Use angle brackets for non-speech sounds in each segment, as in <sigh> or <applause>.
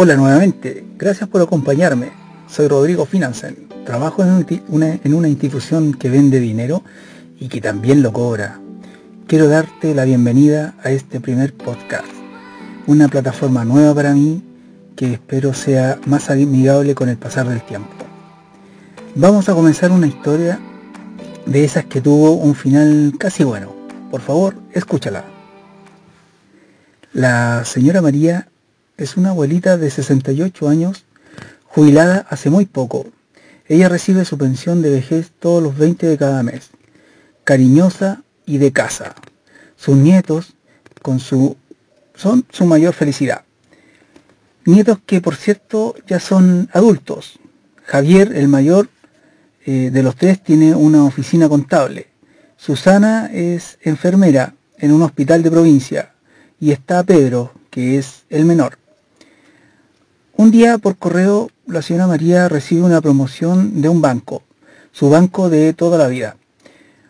Hola nuevamente, gracias por acompañarme. Soy Rodrigo Finanzen. Trabajo en una, en una institución que vende dinero y que también lo cobra. Quiero darte la bienvenida a este primer podcast, una plataforma nueva para mí que espero sea más amigable con el pasar del tiempo. Vamos a comenzar una historia de esas que tuvo un final casi bueno. Por favor, escúchala. La señora María es una abuelita de 68 años, jubilada hace muy poco. Ella recibe su pensión de vejez todos los 20 de cada mes. Cariñosa y de casa. Sus nietos con su, son su mayor felicidad. Nietos que por cierto ya son adultos. Javier, el mayor eh, de los tres, tiene una oficina contable. Susana es enfermera en un hospital de provincia. Y está Pedro, que es el menor. Un día por correo la señora María recibe una promoción de un banco, su banco de toda la vida,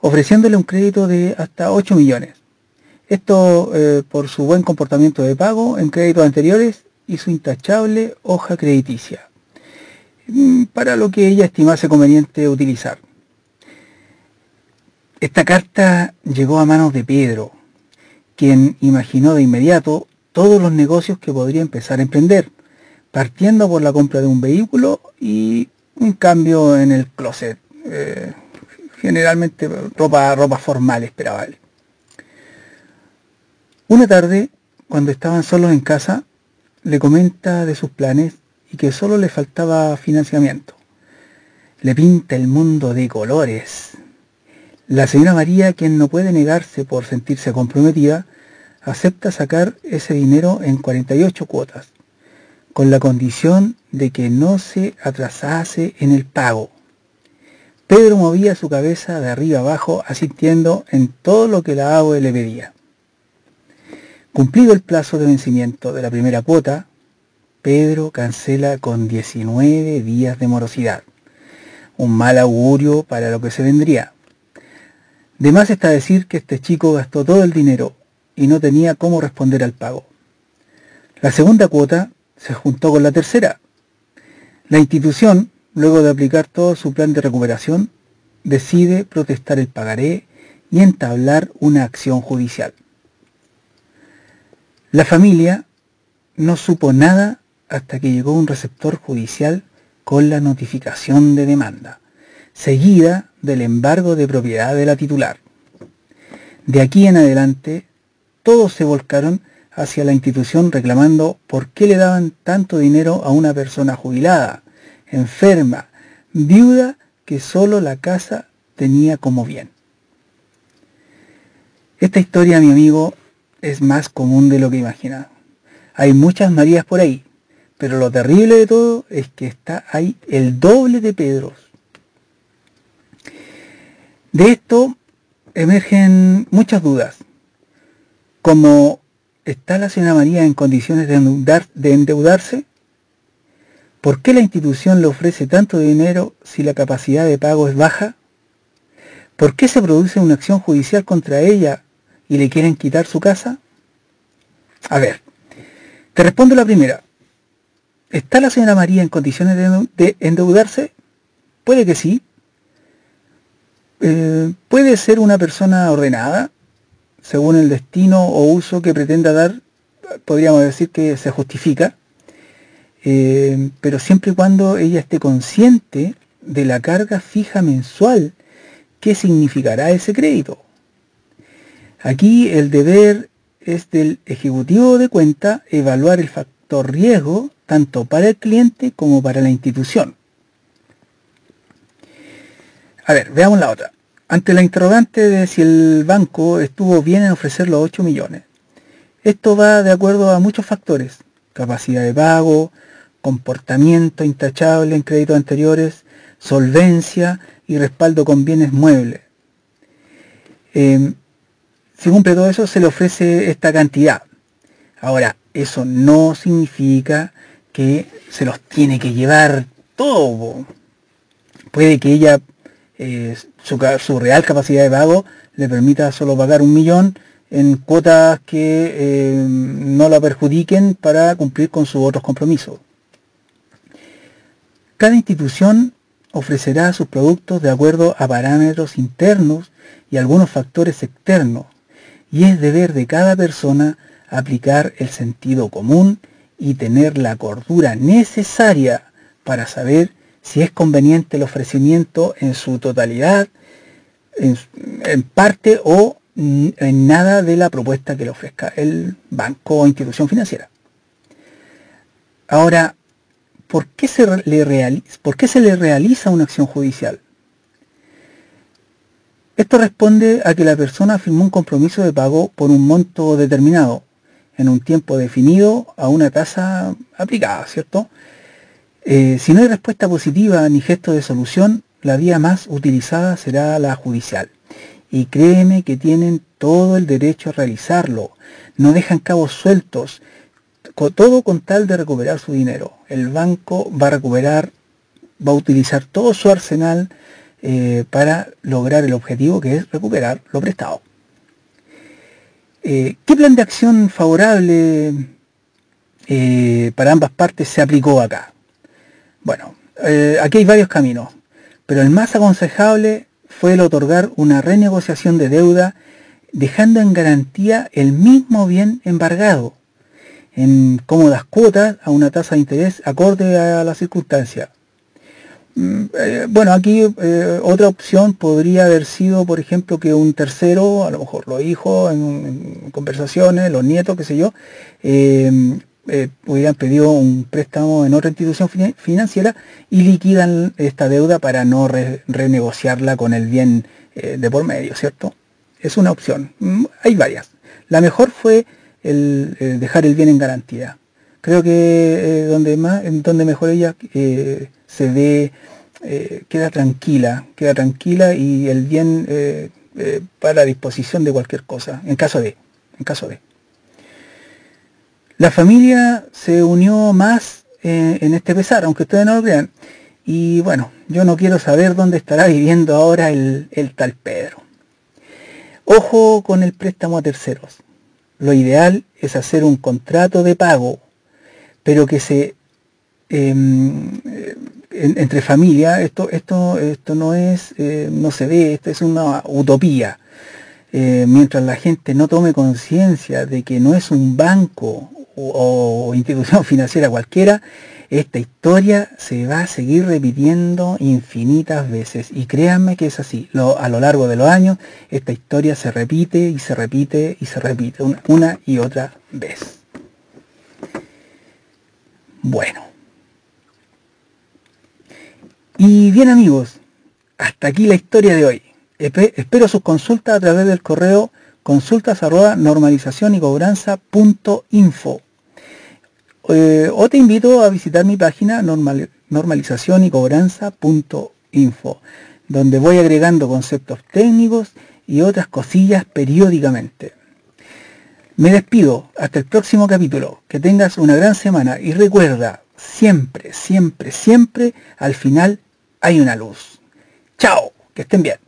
ofreciéndole un crédito de hasta 8 millones. Esto eh, por su buen comportamiento de pago en créditos anteriores y su intachable hoja crediticia, mm, para lo que ella estimase conveniente utilizar. Esta carta llegó a manos de Pedro, quien imaginó de inmediato todos los negocios que podría empezar a emprender partiendo por la compra de un vehículo y un cambio en el closet. Eh, generalmente ropa, ropa formal esperaba él. Una tarde, cuando estaban solos en casa, le comenta de sus planes y que solo le faltaba financiamiento. Le pinta el mundo de colores. La señora María, quien no puede negarse por sentirse comprometida, acepta sacar ese dinero en 48 cuotas con la condición de que no se atrasase en el pago. Pedro movía su cabeza de arriba abajo asintiendo en todo lo que la AOE le pedía. Cumplido el plazo de vencimiento de la primera cuota, Pedro cancela con 19 días de morosidad. Un mal augurio para lo que se vendría. De más está decir que este chico gastó todo el dinero y no tenía cómo responder al pago. La segunda cuota se juntó con la tercera. La institución, luego de aplicar todo su plan de recuperación, decide protestar el pagaré y entablar una acción judicial. La familia no supo nada hasta que llegó un receptor judicial con la notificación de demanda, seguida del embargo de propiedad de la titular. De aquí en adelante, todos se volcaron hacia la institución reclamando por qué le daban tanto dinero a una persona jubilada, enferma, viuda, que solo la casa tenía como bien. Esta historia, mi amigo, es más común de lo que imaginas. Hay muchas Marías por ahí, pero lo terrible de todo es que está ahí el doble de Pedros. De esto emergen muchas dudas, como ¿Está la señora María en condiciones de, endeudarse? ¿Por qué la institución le ofrece tanto dinero si la capacidad de pago es baja? ¿Por qué se produce una acción judicial contra ella y le quieren quitar su casa? A ver, te respondo la primera. ¿Está la señora María en condiciones de, endeudarse? Puede que sí. Eh, puede ser una persona ordenada, según el destino o uso que pretenda dar, podríamos decir que se justifica, eh, pero siempre y cuando ella esté consciente de la carga fija mensual que significará ese crédito. Aquí el deber es del ejecutivo de cuenta evaluar el factor riesgo tanto para el cliente como para la institución. A ver, veamos la otra. Ante la interrogante de si el banco estuvo bien en ofrecer los 8 millones, esto va de acuerdo a muchos factores, capacidad de pago, comportamiento intachable en créditos anteriores, solvencia y respaldo con bienes muebles. Eh, si cumple todo eso, se le ofrece esta cantidad. Ahora, eso no significa que se los tiene que llevar todo. Puede que ella su, real capacidad de pago le permita solo pagar un millón en cuotas que eh, no la perjudiquen para cumplir con sus otros compromisos. Cada institución ofrecerá sus productos de acuerdo a parámetros internos y algunos factores externos, y es deber de cada persona aplicar el sentido común y tener la cordura necesaria para saber si es conveniente el ofrecimiento en su totalidad, en, parte o en nada de la propuesta que le ofrezca el banco o institución financiera. Ahora, ¿por qué se le realiza, ¿por qué se le realiza una acción judicial? Esto responde a que la persona firmó un compromiso de pago por un monto determinado, en un tiempo definido, a una tasa aplicada, ¿cierto? Eh, si no hay respuesta positiva ni gesto de solución, la vía más utilizada será la judicial. Y créeme que tienen todo el derecho a realizarlo. No dejan cabos sueltos, todo con tal de recuperar su dinero. El banco va a recuperar, va a utilizar todo su arsenal eh, para lograr el objetivo que es recuperar lo prestado. Eh, ¿Qué plan de acción favorable para ambas partes se aplicó acá? Bueno, eh, aquí hay varios caminos, pero el más aconsejable fue el otorgar una renegociación de deuda dejando en garantía el mismo bien embargado en cómodas cuotas a una tasa de interés acorde a la circunstancia. Mm, eh, bueno, aquí eh, otra opción podría haber sido, por ejemplo, que un tercero, a lo mejor los hijos en, conversaciones, los nietos, qué sé yo, hubieran pedido un préstamo en otra institución financiera y liquidan esta deuda para no renegociarla con el bien eh, de por medio, ¿cierto? Es una opción. Mm, hay varias. La mejor fue el, dejar el bien en garantía. Creo que eh, donde más, donde mejor ella se ve, queda tranquila, queda tranquila y el bien para disposición de cualquier cosa, en caso de, en caso de. La familia se unió más eh, en este pesar, aunque ustedes no lo crean. Y bueno, yo no quiero saber dónde estará viviendo ahora el, tal Pedro. Ojo con el préstamo a terceros. Lo ideal es hacer un contrato de pago, pero que se em, entre familia, esto, esto, esto no es, eh, no se ve, esto es una utopía. Eh, mientras la gente no tome conciencia de que no es un banco o, institución <laughs> financiera cualquiera, esta historia se va a seguir repitiendo infinitas veces. Y créanme que es así. a lo largo de los años, esta historia se repite y se repite y se repite una, y otra vez. Bueno. Y bien amigos, hasta aquí la historia de hoy. Espero sus consultas a través del correo consultas arroba normalización y cobranza.info. Eh, o te invito a visitar mi página normalización y cobranza.info, donde voy agregando conceptos técnicos y otras cosillas periódicamente. Me despido, hasta el próximo capítulo, que tengas una gran semana y recuerda, siempre, siempre, siempre, al final hay una luz. Chao, que estén bien.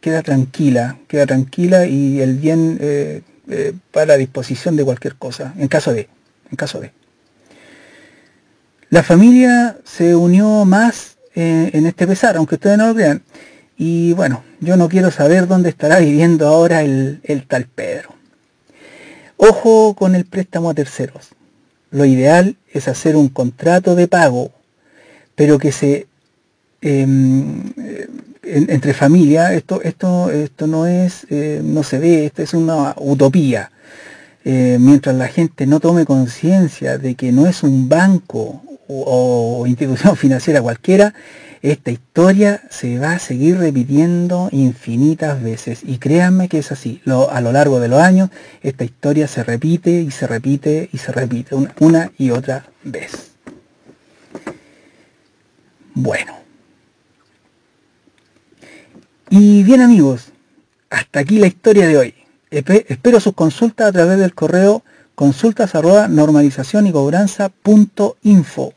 Queda tranquila, queda tranquila y el bien eh, eh, para disposición de cualquier cosa, en caso de, en caso de. La familia se unió más eh, en este pesar, aunque ustedes no lo crean. Y bueno, yo no quiero saber dónde estará viviendo ahora el, el tal Pedro. Ojo con el préstamo a terceros. Lo ideal es hacer un contrato de pago, pero que se entre familia, esto, esto, esto no es, eh, no se ve, esto es una utopía. Eh, mientras la gente no tome conciencia de que no es un banco o, institución <laughs> financiera cualquiera, esta historia se va a seguir repitiendo infinitas veces. Y créanme que es así. a lo largo de los años, esta historia se repite y se repite y se repite una y otra vez. Bueno. Y bien amigos, hasta aquí la historia de hoy. Espero sus consultas a través del correo consultas arroba normalización y cobranza.info.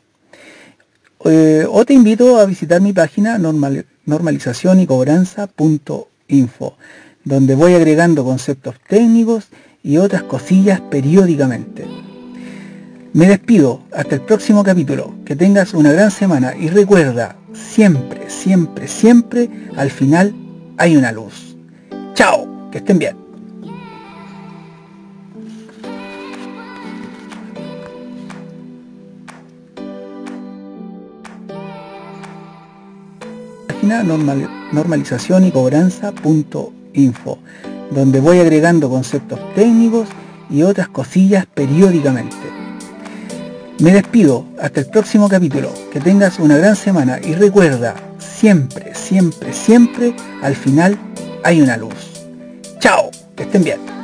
Eh, o te invito a visitar mi página normal, normalización y cobranza.info, donde voy agregando conceptos técnicos y otras cosillas periódicamente. Me despido, hasta el próximo capítulo, que tengas una gran semana y recuerda, siempre, siempre, siempre, al final hay una luz. Chao, que estén bien. Página normal, normalización y cobranza.info, donde voy agregando conceptos técnicos y otras cosillas periódicamente. Me despido, hasta el próximo capítulo, que tengas una gran semana y recuerda, siempre, siempre, siempre, al final hay una luz. Chao, que estén bien.